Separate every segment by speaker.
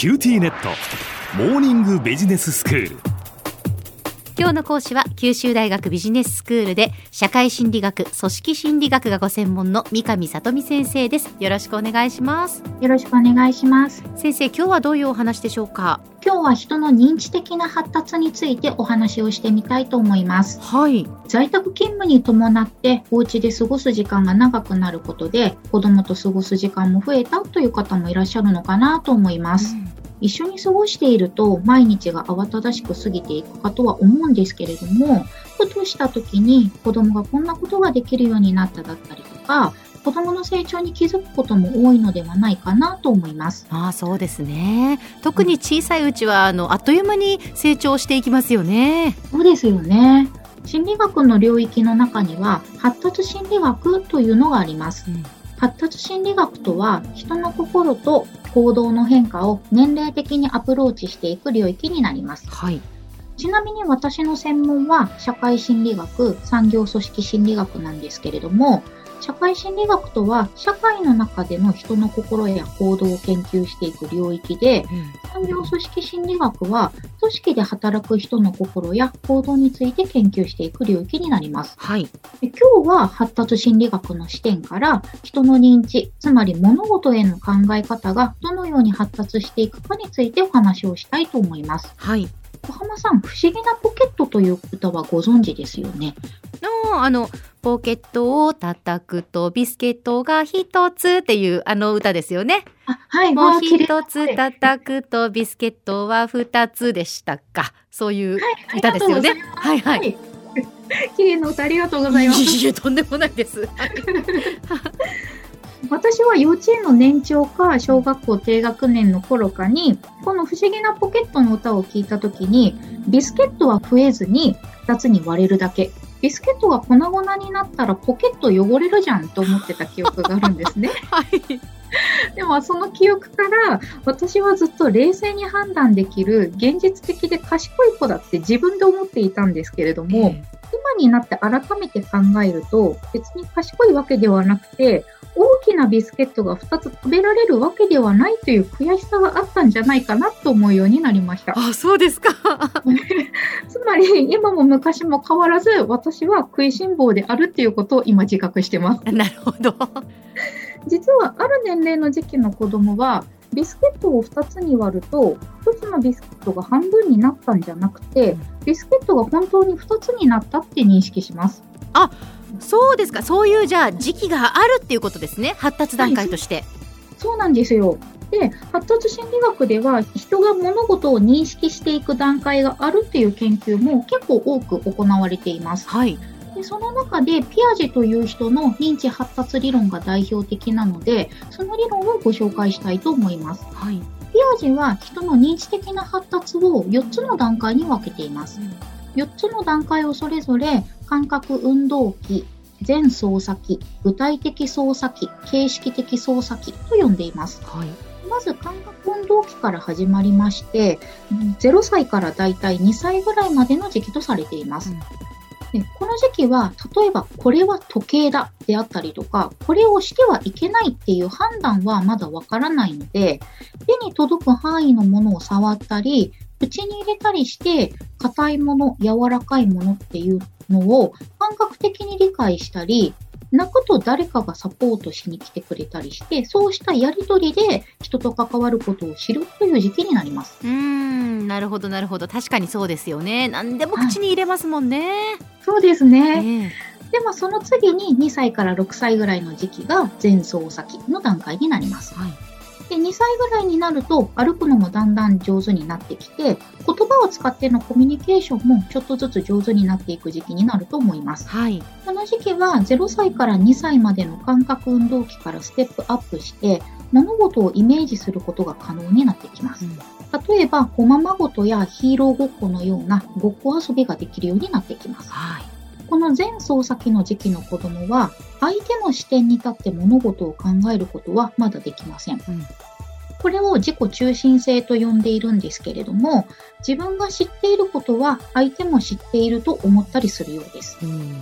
Speaker 1: QTnet。モーニングビジネススクール。
Speaker 2: 今日の講師は九州大学ビジネススクールで社会心理学組織心理学がご専門の三上聡美先生です。よろしくお願いします。
Speaker 3: よろしくお願いします。
Speaker 2: 先生今日はどういうお話でしょうか？
Speaker 3: 今日は人の認知的な発達についてお話をしてみたいと思います。
Speaker 2: はい。
Speaker 3: 在宅勤務に伴ってお家で過ごす時間が長くなることで子供と過ごす時間も増えたという方もいらっしゃるのかなと思います、
Speaker 2: うん
Speaker 3: 一緒に過ごしていると毎日が慌ただしく過ぎていくかとは思うんですけれども、ふとした時に子供がこんなことができるようになっただったりとか、子供の成長に気づくことも多いのではないかなと思います。
Speaker 2: ああそうですね特に小さいうちはあのあっという間に成長していきますよね
Speaker 3: そうですよね。心理学の領域の中には発達心理学というのがあります。
Speaker 2: うん
Speaker 3: 発達心理学とは人の心と行動の変化を年齢的にアプローチしていく領域になります。
Speaker 2: はい
Speaker 3: ちなみに私の専門は社会心理学、産業組織心理学なんですけれども、社会心理学とは社会の中での人の心や行動を研究していく領域で、産業組織心理学は組織で働く人の心や行動について研究していく領域になります。
Speaker 2: はい
Speaker 3: で今日は発達心理学の視点から人の認知、つまり物事への考え方がどのように発達していくかについてお話をしたいと思います。
Speaker 2: はい
Speaker 3: 小浜さん、不思議なポケットという歌はご存知ですよね？
Speaker 2: のあのポケットを叩くとビスケットが一つっていうあの歌ですよね。
Speaker 3: あ、はい、
Speaker 2: もう一つ叩くとビスケットは二つでしたか。そういう
Speaker 3: はい
Speaker 2: 歌ですよね。はい
Speaker 3: は
Speaker 2: はいい。
Speaker 3: 綺麗な歌ありがとうございます。
Speaker 2: いえとんでもないです。
Speaker 3: 私は幼稚園の年長か小学校低学年の頃かに、この不思議なポケットの歌を聞いたときに、ビスケットは増えずに2つに割れるだけ。ビスケットが粉々になったらポケット汚れるじゃんと思ってた記憶があるんですね。
Speaker 2: はい。
Speaker 3: でもその記憶から私はずっと冷静に判断できる現実的で賢い子だって自分で思っていたんですけれども、今になって改めて考えると別に賢いわけではなくて大きなビスケットが2つ食べられるわけではないという悔しさがあったんじゃないかなと思うようになりました。
Speaker 2: あ、そうですか。
Speaker 3: つまり今も昔も変わらず私は食いしん坊であるっていうことを今自覚してます。
Speaker 2: なるほど。
Speaker 3: 実はある年齢の時期の子供はビスケットを2つに割ると1つのビスケットが半分になったんじゃなくてビスケットが本当に2つになったって認識します。
Speaker 2: そうですか。そういうじゃあ時期があるっていうことですね。発達段階として。
Speaker 3: そうなんですよ。で、発達心理学では人が物事を認識していく段階があるっていう研究も結構多く行われています。
Speaker 2: はい。
Speaker 3: でその中でピアジェという人の認知発達理論が代表的なので、その理論をご紹介したいと思います。
Speaker 2: はい。
Speaker 3: ピアジェは人の認知的な発達を4つの段階に分けています。4つの段階をそれぞれ感覚運動期、全操作期、具体的操作期、形式的操作期と呼んでいます。
Speaker 2: はい。
Speaker 3: まず感覚運動期から始まりまして、うん0歳からだいたい2歳ぐらいまでの時期とされています。でこの時期は、例えばこれは時計だであったりとか、これをしてはいけないっていう判断はまだわからないので、手に届く範囲のものを触ったり、口に入れたりして、硬いもの、柔らかいものっていうのを感覚的に理解したり、泣くと誰かがサポートしに来てくれたりして、そうしたやりとりで人と関わることを知るという時期になります。
Speaker 2: うーん、なるほどなるほど。確かにそうですよね。何でも口に入れますもんね。
Speaker 3: そうですね。
Speaker 2: え
Speaker 3: でもその次に2歳から6歳ぐらいの時期が前奏先の段階になります。
Speaker 2: はい。
Speaker 3: で、2歳ぐらいになると歩くのもだんだん上手になってきて、言葉を使ってのコミュニケーションもちょっとずつ上手になっていく時期になると思います。
Speaker 2: はい。
Speaker 3: この時期は0歳から2歳までの感覚運動期からステップアップして、物事をイメージすることが可能になってきます。例えば、おままごとやヒーローごっこのようなごっこ遊びができるようになってきます。
Speaker 2: はい。
Speaker 3: この前奏先の時期の子供は、相手の視点に立って物事を考えることはまだできません。
Speaker 2: うん
Speaker 3: これを自己中心性と呼んでいるんですけれども、自分が知っていることは相手も知っていると思ったりするようです。
Speaker 2: うん。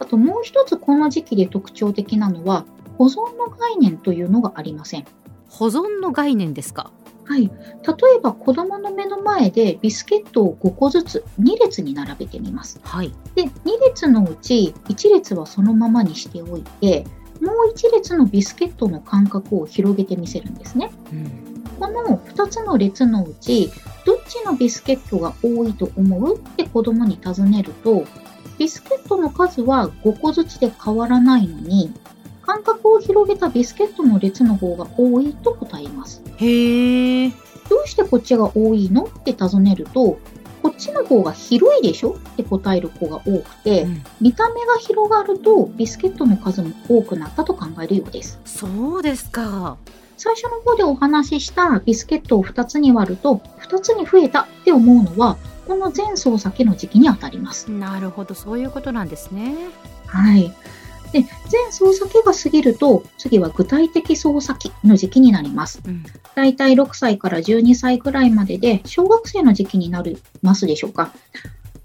Speaker 3: あともう一つこの時期で特徴的なのは、保存の概念というのがありません。
Speaker 2: 保存の概念ですか？
Speaker 3: はい。例えば子供の目の前でビスケットを5個ずつ2列に並べてみます。
Speaker 2: はい。
Speaker 3: で、2列のうち1列はそのままにしておいて、もう1列のビスケットの間隔を広げてみせるんですね。
Speaker 2: うん。
Speaker 3: この2つの列のうち、どっちのビスケットが多いと思う？って子供に尋ねると、ビスケットの数は5個ずつで変わらないのに、間隔を広げたビスケットの列の方が多いと答えます。
Speaker 2: へえ。
Speaker 3: どうしてこっちが多いのって尋ねると、こっちの方が広いでしょって答える子が多くて、
Speaker 2: うん
Speaker 3: 見た目が広がるとビスケットの数も多くなったと考えるようです。
Speaker 2: そうですか。
Speaker 3: 最初の方でお話ししたビスケットを2つに割ると、2つに増えたって思うのは、この前操作期の時期にあたります。
Speaker 2: なるほど、そういうことなんですね。
Speaker 3: はい。で、前操作期が過ぎると、次は具体的操作期の時期になります。
Speaker 2: うん。
Speaker 3: だいたい6歳から12歳ぐらいまでで、小学生の時期になりますでしょうか。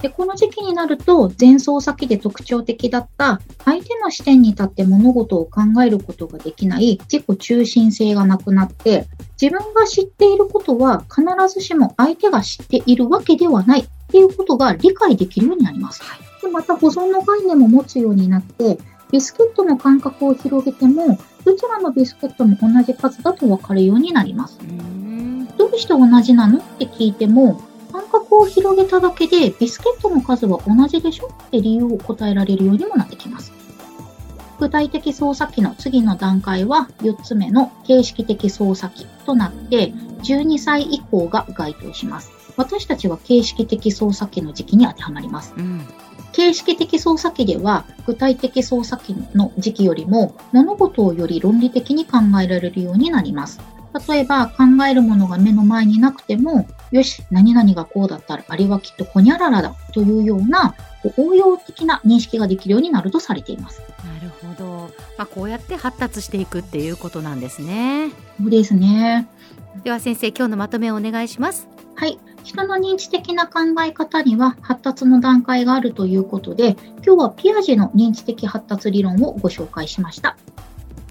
Speaker 3: で、この時期になると、前奏先で特徴的だった、相手の視点に立って物事を考えることができない自己中心性がなくなって、自分が知っていることは必ずしも相手が知っているわけではないっていうことが理解できるようになります。でまた保存の概念も持つようになって、ビスケットの間隔を広げても、どちらのビスケットも同じ数だと分かるようになります。
Speaker 2: うん。
Speaker 3: どうして同じなのって聞いても、間隔を広げただけでビスケットの数は同じでしょって理由を答えられるようにもなってきます。具体的操作機の次の段階は4つ目の形式的操作機となって12歳以降が該当します。私たちは形式的操作機の時期に当てはまります。
Speaker 2: うん。
Speaker 3: 形式的操作機では具体的操作機の時期よりも物事をより論理的に考えられるようになります。例えば考えるものが目の前になくても、よし、何々がこうだったらあれはきっとホニャララだというようなこう応用的な認識ができるようになるとされています。
Speaker 2: なるほど。まあ、こうやって発達していくっていうことなんですね。
Speaker 3: そうですね。
Speaker 2: では先生、今日のまとめをお願いします。
Speaker 3: はい。人の認知的な考え方には発達の段階があるということで、今日はピアジェの認知的発達理論をご紹介しました。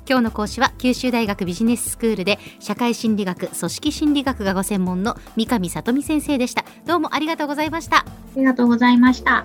Speaker 2: 今日の講師は九州大学ビジネススクールで社会心理学、組織心理学がご専門の三上聡美先生でした。どうもありがとうございました。
Speaker 3: ありがとうございました。